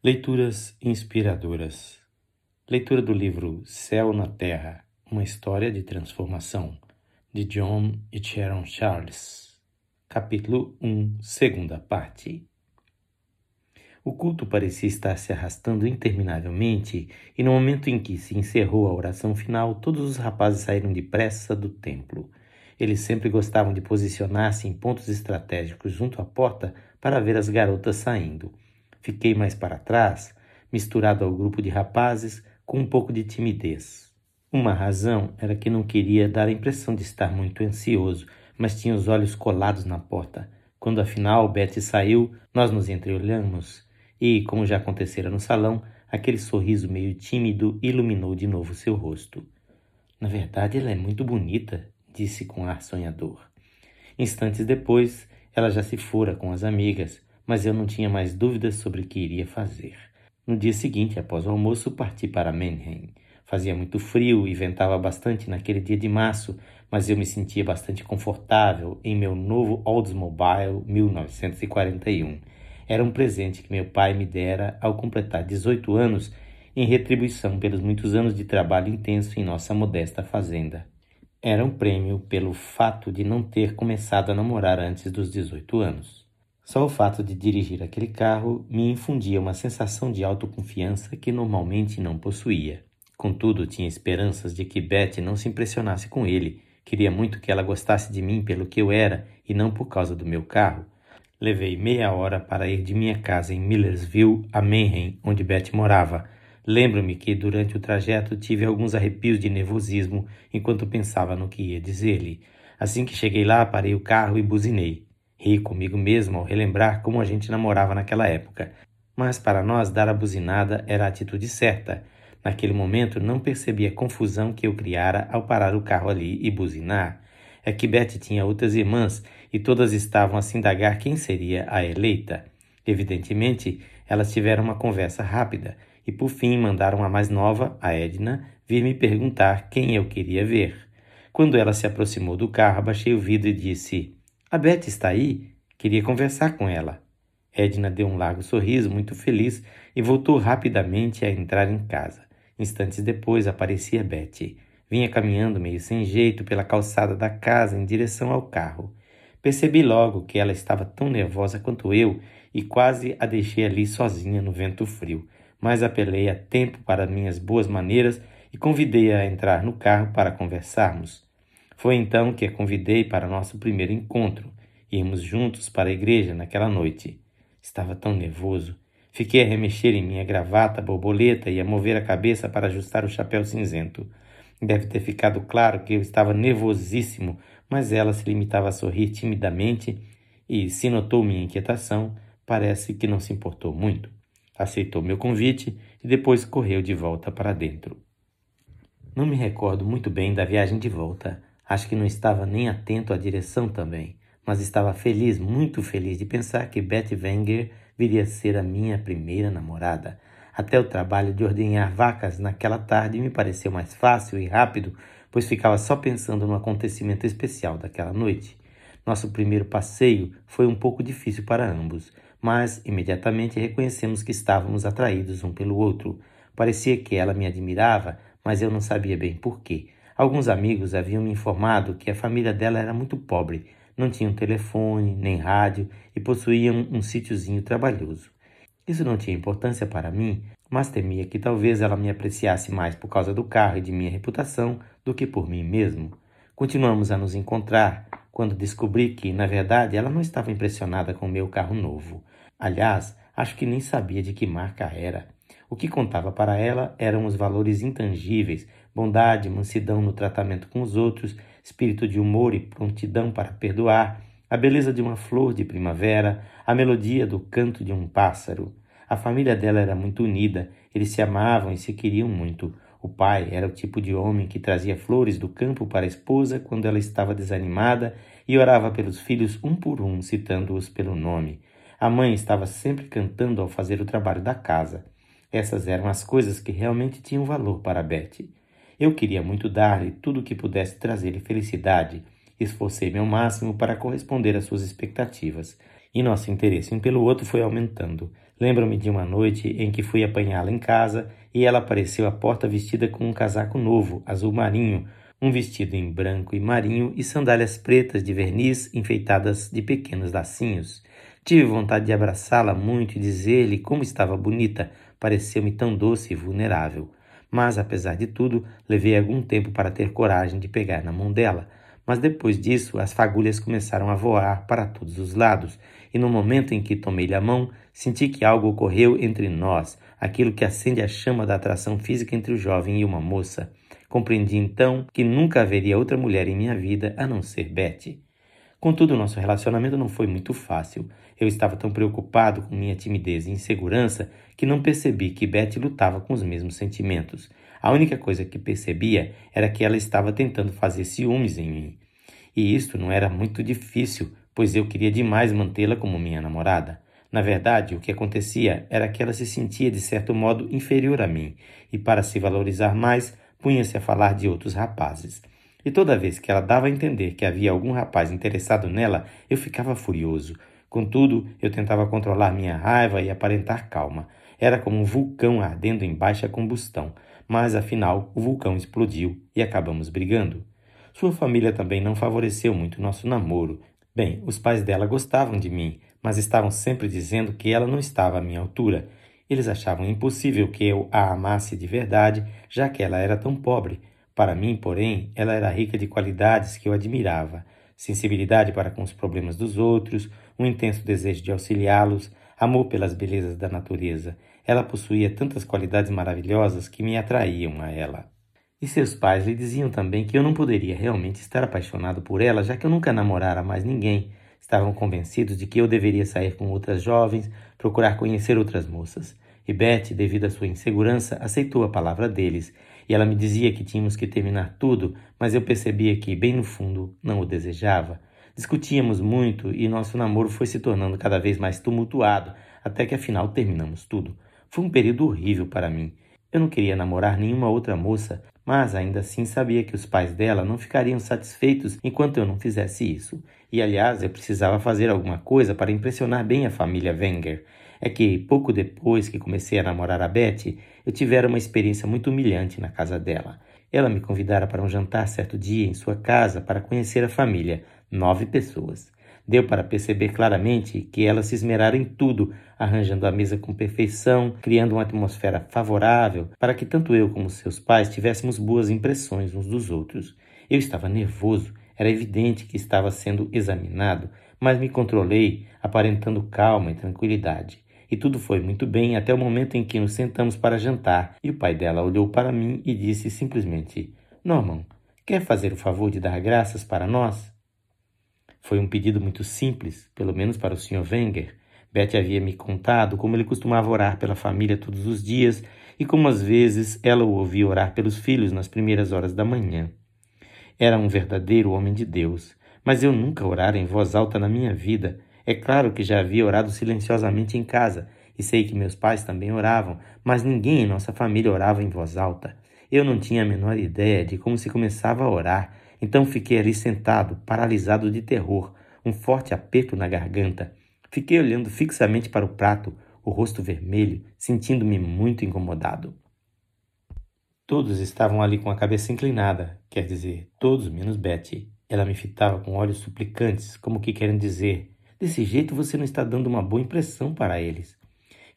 Leituras inspiradoras. Leitura do livro Céu na Terra, uma história de transformação, de John e Sharon Charles. Capítulo 1, segunda parte. O culto parecia estar se arrastando interminavelmente, e no momento em que se encerrou a oração final, todos os rapazes saíram depressa do templo. Eles sempre gostavam de posicionar-se em pontos estratégicos junto à porta para ver as garotas saindo. Fiquei mais para trás, misturado ao grupo de rapazes, com um pouco de timidez. Uma razão era que não queria dar a impressão de estar muito ansioso, mas tinha os olhos colados na porta. Quando afinal Betty saiu, nós nos entreolhamos e, como já acontecera no salão, aquele sorriso meio tímido iluminou de novo seu rosto. Na verdade, ela é muito bonita, disse com ar sonhador. Instantes depois, ela já se fora com as amigas, mas eu não tinha mais dúvidas sobre o que iria fazer. No dia seguinte, após o almoço, parti para Mannheim. Fazia muito frio e ventava bastante naquele dia de março, mas eu me sentia bastante confortável em meu novo Oldsmobile 1941. Era um presente que meu pai me dera ao completar 18 anos em retribuição pelos muitos anos de trabalho intenso em nossa modesta fazenda. Era um prêmio pelo fato de não ter começado a namorar antes dos 18 anos. Só o fato de dirigir aquele carro me infundia uma sensação de autoconfiança que normalmente não possuía. Contudo, tinha esperanças de que Betty não se impressionasse com ele. Queria muito que ela gostasse de mim pelo que eu era e não por causa do meu carro. Levei meia hora para ir de minha casa em Millersville a Manhattan, onde Betty morava. Lembro-me que durante o trajeto tive alguns arrepios de nervosismo enquanto pensava no que ia dizer-lhe. Assim que cheguei lá, parei o carro e buzinei. Ri comigo mesmo ao relembrar como a gente namorava naquela época. Mas para nós, dar a buzinada era a atitude certa. Naquele momento, não percebi a confusão que eu criara ao parar o carro ali e buzinar. É que Betty tinha outras irmãs e todas estavam a se indagar quem seria a eleita. Evidentemente, elas tiveram uma conversa rápida e, por fim, mandaram a mais nova, a Edna, vir me perguntar quem eu queria ver. Quando ela se aproximou do carro, abaixei o vidro e disse: a Beth está aí? Queria conversar com ela. Edna deu um largo sorriso, muito feliz, e voltou rapidamente a entrar em casa. Instantes depois aparecia Betty. Vinha caminhando meio sem jeito pela calçada da casa em direção ao carro. Percebi logo que ela estava tão nervosa quanto eu e quase a deixei ali sozinha no vento frio, mas apelei a tempo para minhas boas maneiras e convidei-a a entrar no carro para conversarmos. Foi então que a convidei para nosso primeiro encontro. Íamos juntos para a igreja naquela noite. Estava tão nervoso. Fiquei a remexer em minha gravata borboleta e a mover a cabeça para ajustar o chapéu cinzento. Deve ter ficado claro que eu estava nervosíssimo, mas ela se limitava a sorrir timidamente e, se notou minha inquietação, parece que não se importou muito. Aceitou meu convite e depois correu de volta para dentro. Não me recordo muito bem da viagem de volta. Acho que não estava nem atento à direção também, mas estava feliz, muito feliz de pensar que Betty Wenger viria a ser a minha primeira namorada. Até o trabalho de ordenhar vacas naquela tarde me pareceu mais fácil e rápido, pois ficava só pensando no acontecimento especial daquela noite. Nosso primeiro passeio foi um pouco difícil para ambos, mas imediatamente reconhecemos que estávamos atraídos um pelo outro. Parecia que ela me admirava, mas eu não sabia bem por quê. Alguns amigos haviam me informado que a família dela era muito pobre, não tinham telefone, nem rádio e possuíam um sítiozinho trabalhoso. Isso não tinha importância para mim, mas temia que talvez ela me apreciasse mais por causa do carro e de minha reputação do que por mim mesmo. Continuamos a nos encontrar quando descobri que, na verdade, ela não estava impressionada com o meu carro novo. Aliás, acho que nem sabia de que marca era. O que contava para ela eram os valores intangíveis, bondade, mansidão no tratamento com os outros, espírito de humor e prontidão para perdoar, a beleza de uma flor de primavera, a melodia do canto de um pássaro. A família dela era muito unida, eles se amavam e se queriam muito. O pai era o tipo de homem que trazia flores do campo para a esposa quando ela estava desanimada e orava pelos filhos um por um, citando-os pelo nome. A mãe estava sempre cantando ao fazer o trabalho da casa. Essas eram as coisas que realmente tinham valor para Betty. Eu queria muito dar-lhe tudo o que pudesse trazer-lhe felicidade. Esforcei-me ao máximo para corresponder às suas expectativas. e nosso interesse um pelo outro foi aumentando. Lembro-me de uma noite em que fui apanhá-la em casa e ela apareceu à porta vestida com um casaco novo, azul marinho, um vestido em branco e marinho e sandálias pretas de verniz enfeitadas de pequenos lacinhos. Tive vontade de abraçá-la muito e dizer-lhe como estava bonita, pareceu-me tão doce e vulnerável. Mas, apesar de tudo, levei algum tempo para ter coragem de pegar na mão dela. Mas depois disso, as fagulhas começaram a voar para todos os lados, e no momento em que tomei-lhe a mão, senti que algo ocorreu entre nós, aquilo que acende a chama da atração física entre o jovem e uma moça. Compreendi então que nunca haveria outra mulher em minha vida a não ser Betty. Contudo, nosso relacionamento não foi muito fácil. Eu estava tão preocupado com minha timidez e insegurança que não percebi que Betty lutava com os mesmos sentimentos. A única coisa que percebia era que ela estava tentando fazer ciúmes em mim. E isto não era muito difícil, pois eu queria demais mantê-la como minha namorada. Na verdade, o que acontecia era que ela se sentia de certo modo inferior a mim, e para se valorizar mais, punha-se a falar de outros rapazes. E toda vez que ela dava a entender que havia algum rapaz interessado nela, eu ficava furioso. Contudo, eu tentava controlar minha raiva e aparentar calma. Era como um vulcão ardendo em baixa combustão, mas afinal o vulcão explodiu e acabamos brigando. Sua família também não favoreceu muito nosso namoro. Bem, os pais dela gostavam de mim, mas estavam sempre dizendo que ela não estava à minha altura eles achavam impossível que eu a amasse de verdade, já que ela era tão pobre. Para mim, porém, ela era rica de qualidades que eu admirava: sensibilidade para com os problemas dos outros, um intenso desejo de auxiliá-los, amor pelas belezas da natureza. Ela possuía tantas qualidades maravilhosas que me atraíam a ela. E seus pais lhe diziam também que eu não poderia realmente estar apaixonado por ela, já que eu nunca namorara mais ninguém. Estavam convencidos de que eu deveria sair com outras jovens, procurar conhecer outras moças. E Beth, devido à sua insegurança, aceitou a palavra deles, e ela me dizia que tínhamos que terminar tudo, mas eu percebia que, bem no fundo, não o desejava. Discutíamos muito e nosso namoro foi se tornando cada vez mais tumultuado, até que afinal terminamos tudo. Foi um período horrível para mim. Eu não queria namorar nenhuma outra moça, mas ainda assim sabia que os pais dela não ficariam satisfeitos enquanto eu não fizesse isso. E aliás, eu precisava fazer alguma coisa para impressionar bem a família Wenger. É que, pouco depois que comecei a namorar a Betty, eu tivera uma experiência muito humilhante na casa dela. Ela me convidara para um jantar certo dia em sua casa para conhecer a família, nove pessoas. Deu para perceber claramente que ela se esmerara em tudo, arranjando a mesa com perfeição, criando uma atmosfera favorável para que tanto eu como seus pais tivéssemos boas impressões uns dos outros. Eu estava nervoso, era evidente que estava sendo examinado, mas me controlei, aparentando calma e tranquilidade. E tudo foi muito bem até o momento em que nos sentamos para jantar e o pai dela olhou para mim e disse simplesmente: Norman, quer fazer o favor de dar graças para nós? Foi um pedido muito simples, pelo menos para o Sr. Wenger. Betty havia me contado como ele costumava orar pela família todos os dias e como às vezes ela o ouvia orar pelos filhos nas primeiras horas da manhã. Era um verdadeiro homem de Deus, mas eu nunca orara em voz alta na minha vida. É claro que já havia orado silenciosamente em casa, e sei que meus pais também oravam, mas ninguém em nossa família orava em voz alta. Eu não tinha a menor ideia de como se começava a orar, então fiquei ali sentado, paralisado de terror, um forte aperto na garganta. Fiquei olhando fixamente para o prato, o rosto vermelho, sentindo-me muito incomodado. Todos estavam ali com a cabeça inclinada, quer dizer, todos menos Betty. Ela me fitava com olhos suplicantes, como que querendo dizer: desse jeito você não está dando uma boa impressão para eles.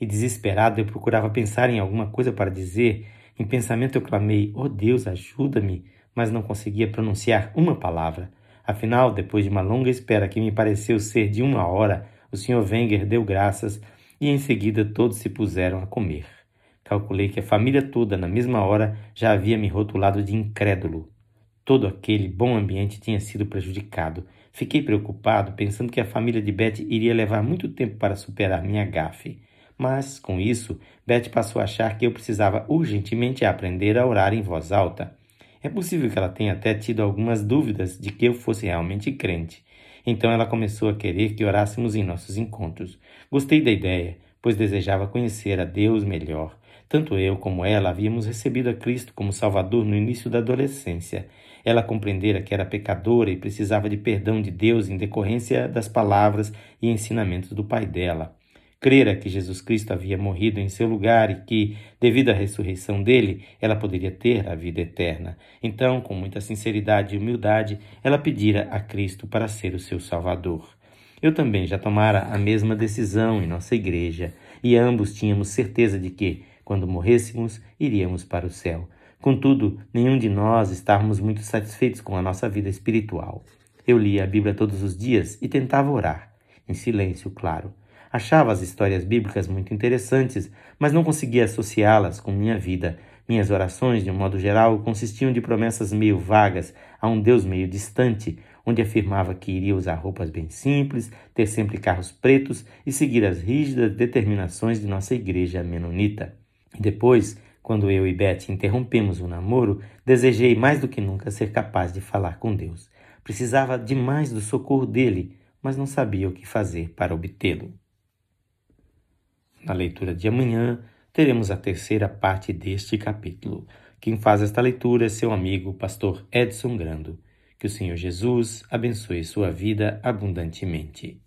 E desesperado eu procurava pensar em alguma coisa para dizer. Em pensamento eu clamei: Oh Deus, ajuda-me! mas não conseguia pronunciar uma palavra. Afinal, depois de uma longa espera que me pareceu ser de uma hora, o Sr. Wenger deu graças e em seguida todos se puseram a comer. Calculei que a família toda, na mesma hora, já havia me rotulado de incrédulo. Todo aquele bom ambiente tinha sido prejudicado. Fiquei preocupado, pensando que a família de Betty iria levar muito tempo para superar minha gafe. Mas, com isso, Betty passou a achar que eu precisava urgentemente aprender a orar em voz alta. É possível que ela tenha até tido algumas dúvidas de que eu fosse realmente crente. Então ela começou a querer que orássemos em nossos encontros. Gostei da ideia, pois desejava conhecer a Deus melhor. Tanto eu como ela havíamos recebido a Cristo como Salvador no início da adolescência. Ela compreendera que era pecadora e precisava de perdão de Deus em decorrência das palavras e ensinamentos do pai dela. Crera que Jesus Cristo havia morrido em seu lugar e que, devido à ressurreição dele, ela poderia ter a vida eterna. Então, com muita sinceridade e humildade, ela pedira a Cristo para ser o seu Salvador. Eu também já tomara a mesma decisão em nossa igreja e ambos tínhamos certeza de que, quando morrêssemos, iríamos para o céu. Contudo, nenhum de nós estávamos muito satisfeitos com a nossa vida espiritual. Eu lia a Bíblia todos os dias e tentava orar, em silêncio, claro. Achava as histórias bíblicas muito interessantes, mas não conseguia associá-las com minha vida. Minhas orações, de um modo geral, consistiam de promessas meio vagas a um Deus meio distante, onde afirmava que iria usar roupas bem simples, ter sempre carros pretos e seguir as rígidas determinações de nossa igreja menonita. Depois, quando eu e Beth interrompemos o namoro, desejei mais do que nunca ser capaz de falar com Deus. Precisava demais do socorro dele, mas não sabia o que fazer para obtê-lo. Na leitura de amanhã, teremos a terceira parte deste capítulo. Quem faz esta leitura é seu amigo, pastor Edson Grando. Que o Senhor Jesus abençoe sua vida abundantemente.